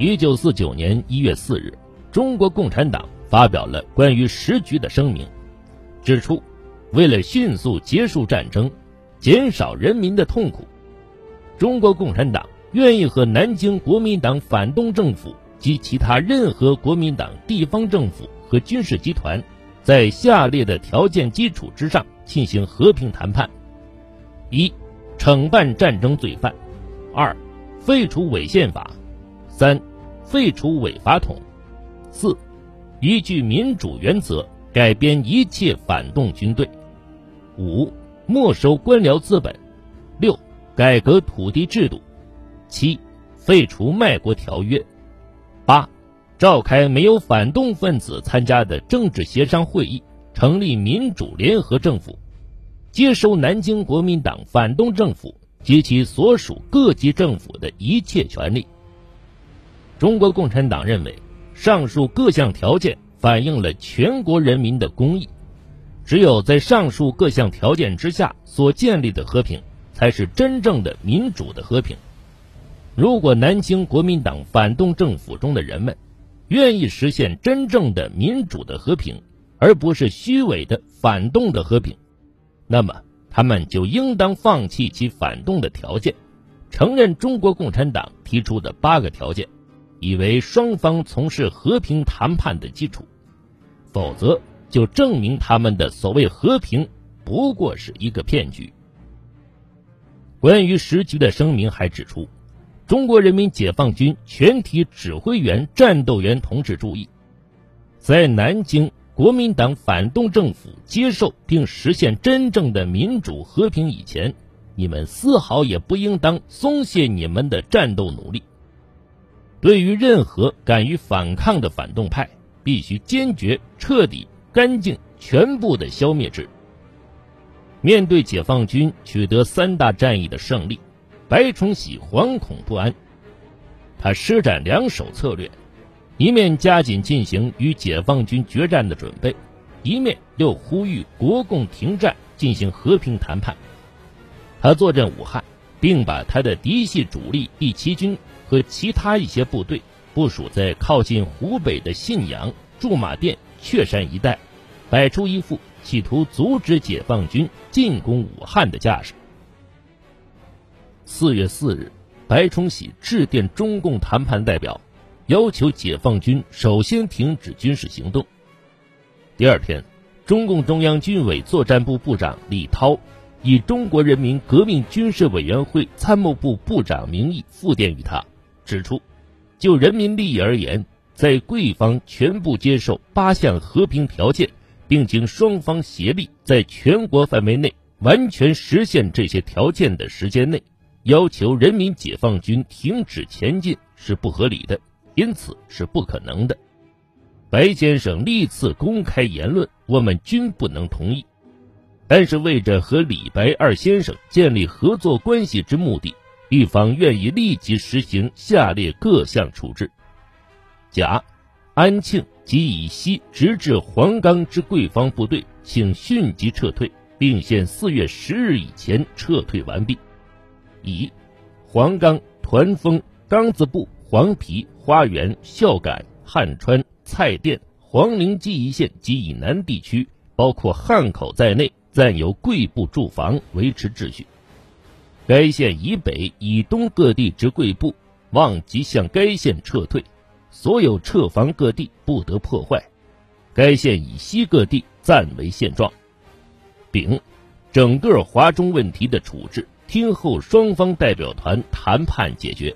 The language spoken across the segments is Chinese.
一九四九年一月四日，中国共产党发表了关于时局的声明，指出，为了迅速结束战争，减少人民的痛苦，中国共产党愿意和南京国民党反动政府及其他任何国民党地方政府和军事集团，在下列的条件基础之上进行和平谈判：一、惩办战争罪犯；二、废除伪宪法；三、废除伪法统；四、依据民主原则改编一切反动军队；五、没收官僚资本；六、改革土地制度；七、废除卖国条约；八、召开没有反动分子参加的政治协商会议，成立民主联合政府，接收南京国民党反动政府及其所属各级政府的一切权利。中国共产党认为，上述各项条件反映了全国人民的公益。只有在上述各项条件之下所建立的和平，才是真正的民主的和平。如果南京国民党反动政府中的人们愿意实现真正的民主的和平，而不是虚伪的反动的和平，那么他们就应当放弃其反动的条件，承认中国共产党提出的八个条件。以为双方从事和平谈判的基础，否则就证明他们的所谓和平不过是一个骗局。关于时局的声明还指出，中国人民解放军全体指挥员、战斗员同志注意，在南京国民党反动政府接受并实现真正的民主和平以前，你们丝毫也不应当松懈你们的战斗努力。对于任何敢于反抗的反动派，必须坚决、彻底、干净、全部的消灭之。面对解放军取得三大战役的胜利，白崇禧惶恐不安。他施展两手策略，一面加紧进行与解放军决战的准备，一面又呼吁国共停战，进行和平谈判。他坐镇武汉，并把他的嫡系主力第七军。和其他一些部队部署在靠近湖北的信阳、驻马店、确山一带，摆出一副企图阻止解放军进攻武汉的架势。四月四日，白崇禧致电中共谈判代表，要求解放军首先停止军事行动。第二天，中共中央军委作战部部长李涛。以中国人民革命军事委员会参谋部部长名义复电于他。指出，就人民利益而言，在贵方全部接受八项和平条件，并经双方协力，在全国范围内完全实现这些条件的时间内，要求人民解放军停止前进是不合理的，因此是不可能的。白先生历次公开言论，我们均不能同意。但是为着和李白二先生建立合作关系之目的。一方愿意立即实行下列各项处置：甲、安庆及以西直至黄冈之贵方部队，请迅即撤退，并限四月十日以前撤退完毕；乙、黄冈、团风、冈子埠、黄陂、花园、孝感、汉川、蔡甸、黄陵记忆线及以南地区，包括汉口在内，暂由贵部驻防，维持秩序。该县以北、以东各地之贵部，望即向该县撤退；所有撤防各地不得破坏。该县以西各地暂为现状。丙，整个华中问题的处置，听候双方代表团谈判解决。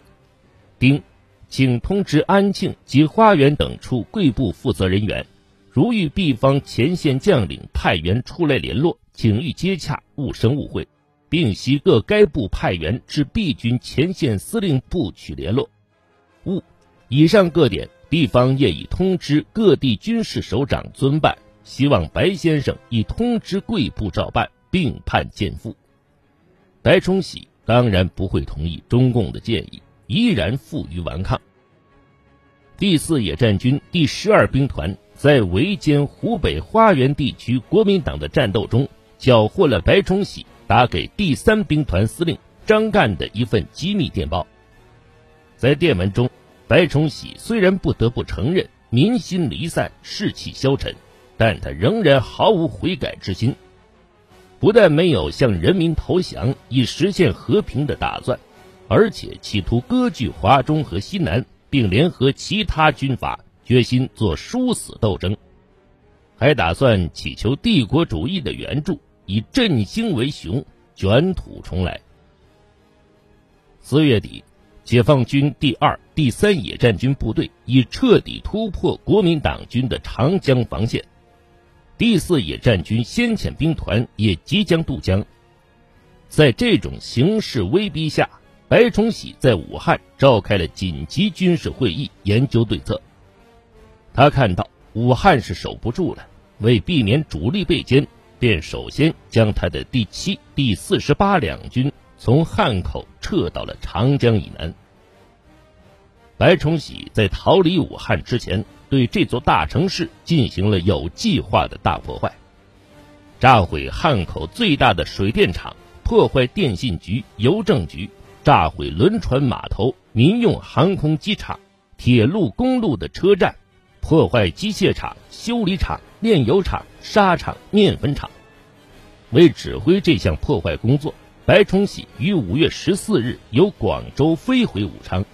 丁，请通知安庆及花园等处贵部负责人员，如遇 B 方前线将领派员出来联络，请予接洽，勿生误会。并悉各该部派员至 B 军前线司令部取联络。五，以上各点，地方业已通知各地军事首长遵办，希望白先生已通知贵部照办，并判见付。白崇禧当然不会同意中共的建议，依然负隅顽抗。第四野战军第十二兵团在围歼湖北花园地区国民党的战斗中，缴获了白崇禧。打给第三兵团司令张干的一份机密电报，在电文中，白崇禧虽然不得不承认民心离散、士气消沉，但他仍然毫无悔改之心。不但没有向人民投降以实现和平的打算，而且企图割据华中和西南，并联合其他军阀，决心做殊死斗争，还打算祈求帝国主义的援助，以振兴为雄，卷土重来。四月底，解放军第二、第三野战军部队已彻底突破国民党军的长江防线。第四野战军先遣兵团也即将渡江，在这种形势威逼下，白崇禧在武汉召开了紧急军事会议，研究对策。他看到武汉是守不住了，为避免主力被歼，便首先将他的第七、第四十八两军从汉口撤到了长江以南。白崇禧在逃离武汉之前。对这座大城市进行了有计划的大破坏，炸毁汉口最大的水电厂，破坏电信局、邮政局，炸毁轮船码头、民用航空机场、铁路、公路的车站，破坏机械厂、修理厂、炼油厂、纱厂、面粉厂。为指挥这项破坏工作，白崇禧于五月十四日由广州飞回武昌，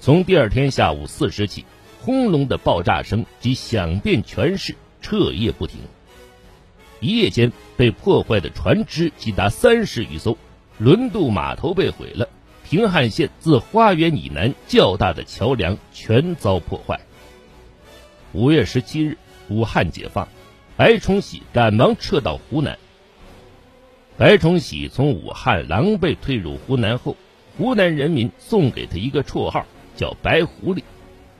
从第二天下午四时起。轰隆的爆炸声即响遍全市，彻夜不停。一夜间被破坏的船只即达三十余艘，轮渡码头被毁了。平汉线自花园以南较大的桥梁全遭破坏。五月十七日，武汉解放，白崇禧赶忙撤到湖南。白崇禧从武汉狼狈退入湖南后，湖南人民送给他一个绰号，叫“白狐狸”。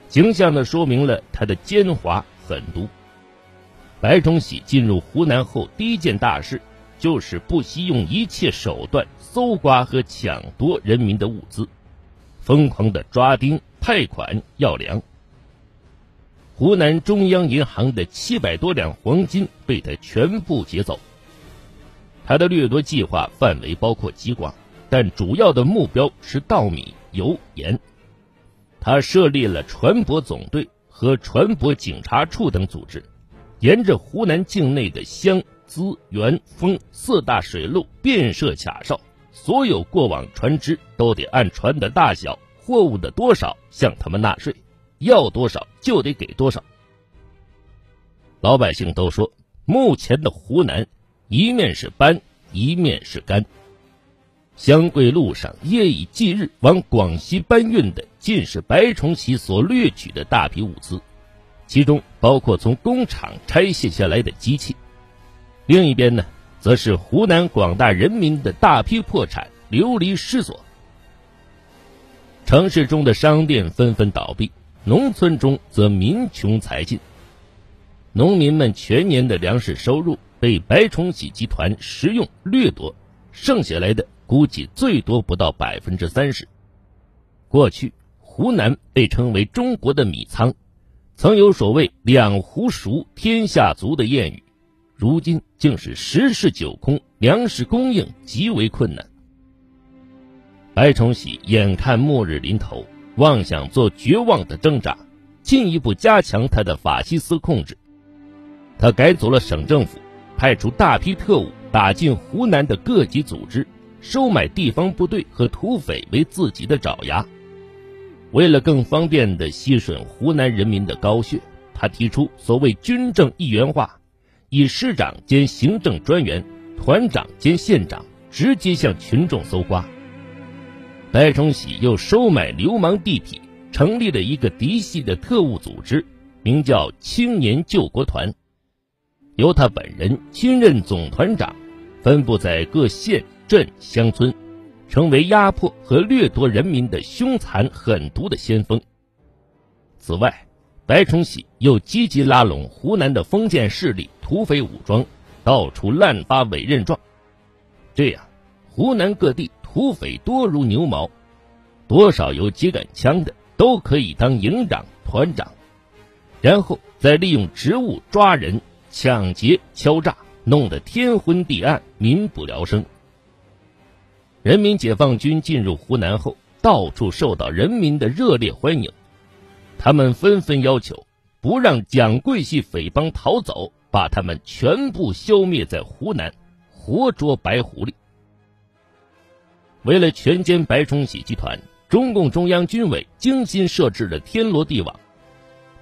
形象地说明了他的奸猾狠毒。白崇禧进入湖南后，第一件大事就是不惜用一切手段搜刮和抢夺人民的物资，疯狂地抓丁、派款、要粮。湖南中央银行的七百多两黄金被他全部劫走。他的掠夺计划范围包括极广，但主要的目标是稻米、油、盐。他设立了船舶总队和船舶警察处等组织，沿着湖南境内的湘、资、源、丰四大水路遍设卡哨，所有过往船只都得按船的大小、货物的多少向他们纳税，要多少就得给多少。老百姓都说，目前的湖南，一面是斑，一面是干。湘桂路上夜以继日往广西搬运的，尽是白崇禧所掠取的大批物资，其中包括从工厂拆卸下来的机器。另一边呢，则是湖南广大人民的大批破产、流离失所。城市中的商店纷纷倒闭，农村中则民穷财尽，农民们全年的粮食收入被白崇禧集团食用掠夺，剩下来的。估计最多不到百分之三十。过去，湖南被称为中国的米仓，曾有所谓“两湖熟，天下足”的谚语，如今竟是十室九空，粮食供应极为困难。白崇禧眼看末日临头，妄想做绝望的挣扎，进一步加强他的法西斯控制。他改组了省政府，派出大批特务打进湖南的各级组织。收买地方部队和土匪为自己的爪牙，为了更方便地吸吮湖南人民的高血，他提出所谓军政一元化，以师长兼行政专员、团长兼县长直接向群众搜刮。白崇禧又收买流氓地痞，成立了一个嫡系的特务组织，名叫青年救国团，由他本人亲任总团长，分布在各县。镇乡村，成为压迫和掠夺人民的凶残狠毒的先锋。此外，白崇禧又积极拉拢湖南的封建势力、土匪武装，到处滥发委任状。这样，湖南各地土匪多如牛毛，多少有几杆枪的都可以当营长、团长，然后再利用职务抓人、抢劫、敲诈，弄得天昏地暗，民不聊生。人民解放军进入湖南后，到处受到人民的热烈欢迎。他们纷纷要求不让蒋桂系匪帮逃走，把他们全部消灭在湖南，活捉白狐狸。为了全歼白崇禧集团，中共中央军委精心设置了天罗地网。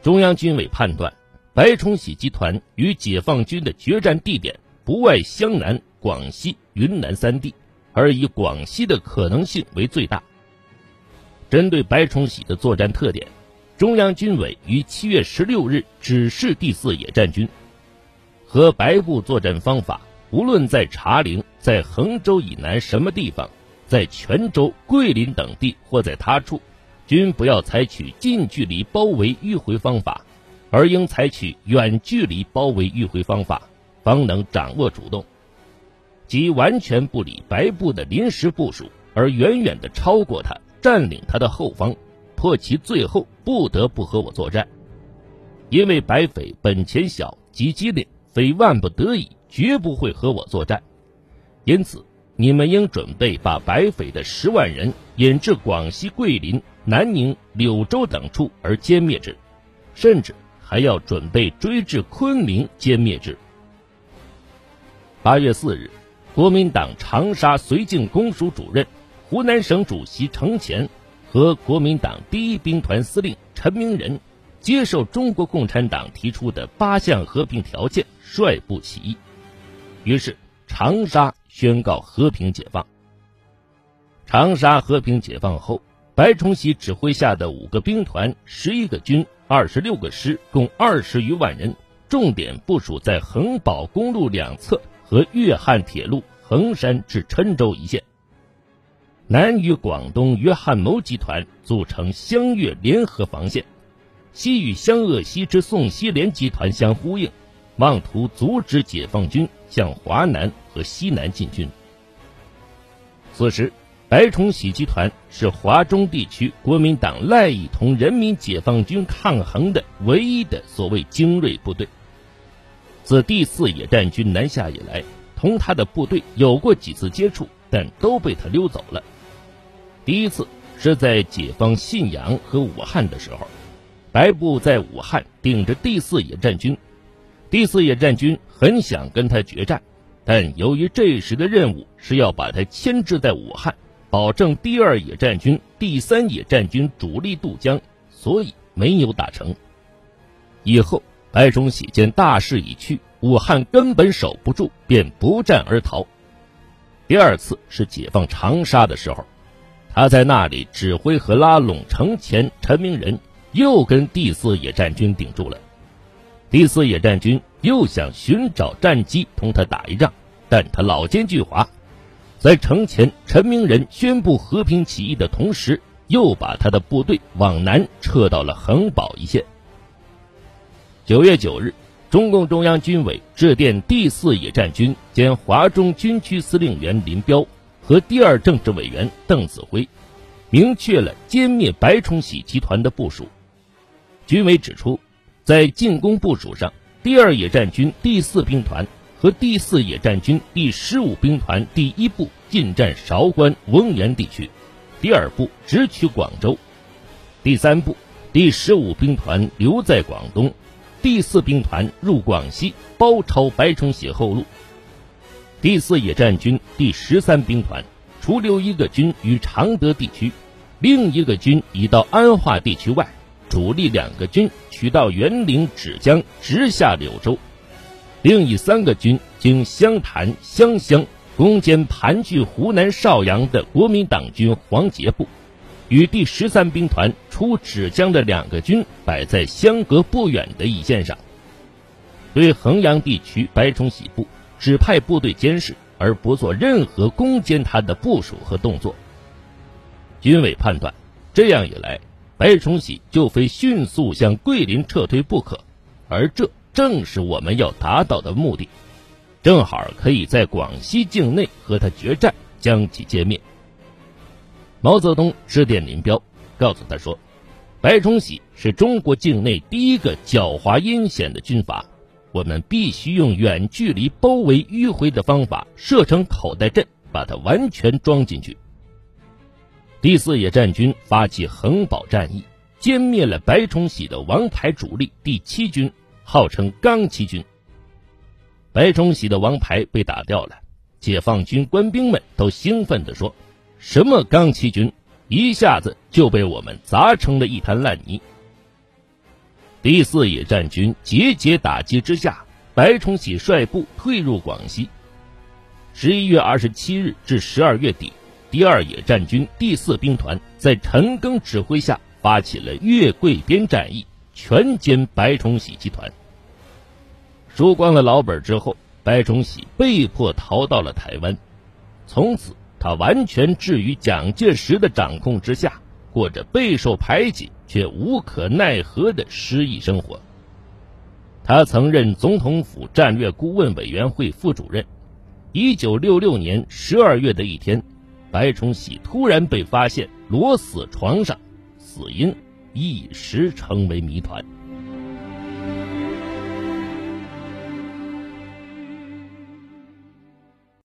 中央军委判断，白崇禧集团与解放军的决战地点不外湘南、广西、云南三地，而以广西的可能性为最大。针对白崇禧的作战特点。中央军委于七月十六日指示第四野战军，和白部作战方法，无论在茶陵、在衡州以南什么地方，在泉州、桂林等地或在他处，均不要采取近距离包围迂回方法，而应采取远距离包围迂回方法，方能掌握主动，即完全不理白部的临时部署，而远远的超过他，占领他的后方。迫其最后不得不和我作战，因为白匪本钱小，极机灵，非万不得已绝不会和我作战。因此，你们应准备把白匪的十万人引至广西桂林、南宁、柳州等处而歼灭之，甚至还要准备追至昆明歼灭之。八月四日，国民党长沙绥靖公署主任、湖南省主席程潜。和国民党第一兵团司令陈明仁接受中国共产党提出的八项和平条件，率部起义。于是长沙宣告和平解放。长沙和平解放后，白崇禧指挥下的五个兵团、十一个军、二十六个师，共二十余万人，重点部署在衡宝公路两侧和粤汉铁路衡山至郴州一线。南与广东约翰谋集团组成湘粤联合防线，西与湘鄂西之宋希濂集团相呼应，妄图阻止解放军向华南和西南进军。此时，白崇禧集团是华中地区国民党赖以同人民解放军抗衡的唯一的所谓精锐部队。自第四野战军南下以来，同他的部队有过几次接触，但都被他溜走了。第一次是在解放信阳和武汉的时候，白部在武汉顶着第四野战军，第四野战军很想跟他决战，但由于这时的任务是要把他牵制在武汉，保证第二野战军、第三野战军主力渡江，所以没有打成。以后白崇禧见大势已去，武汉根本守不住，便不战而逃。第二次是解放长沙的时候。他在那里指挥和拉拢程潜、陈明仁，又跟第四野战军顶住了。第四野战军又想寻找战机同他打一仗，但他老奸巨猾，在城前、陈明仁宣布和平起义的同时，又把他的部队往南撤到了恒宝一线。九月九日，中共中央军委致电第四野战军兼华中军区司令员林彪。和第二政治委员邓子恢，明确了歼灭白崇禧集团的部署。军委指出，在进攻部署上，第二野战军第四兵团和第四野战军第十五兵团第一部进占韶关、翁源地区，第二部直取广州；第三部第十五兵团留在广东，第四兵团入广西，包抄白崇禧后路。第四野战军第十三兵团，除留一个军于常德地区，另一个军已到安化地区外，主力两个军取到沅陵芷江，直下柳州；另一三个军经湘潭、湘乡攻坚盘踞湖南邵阳的国民党军黄杰部，与第十三兵团出芷江的两个军摆在相隔不远的一线上，对衡阳地区白崇禧部。只派部队监视，而不做任何攻坚他的部署和动作。军委判断，这样一来，白崇禧就非迅速向桂林撤退不可，而这正是我们要达到的目的，正好可以在广西境内和他决战，将其歼灭。毛泽东致电林彪，告诉他说：“白崇禧是中国境内第一个狡猾阴险的军阀。”我们必须用远距离包围迂回的方法，设成口袋阵，把它完全装进去。第四野战军发起横保战役，歼灭了白崇禧的王牌主力第七军，号称钢七军。白崇禧的王牌被打掉了，解放军官兵们都兴奋地说：“什么钢七军，一下子就被我们砸成了一滩烂泥。”第四野战军节节打击之下，白崇禧率部退入广西。十一月二十七日至十二月底，第二野战军第四兵团在陈赓指挥下发起了越桂边战役，全歼白崇禧集团。输光了老本之后，白崇禧被迫逃到了台湾，从此他完全置于蒋介石的掌控之下，过着备受排挤却无可奈何的失意生活。他曾任总统府战略顾问委员会副主任。一九六六年十二月的一天，白崇禧突然被发现裸死床上，死因一时成为谜团。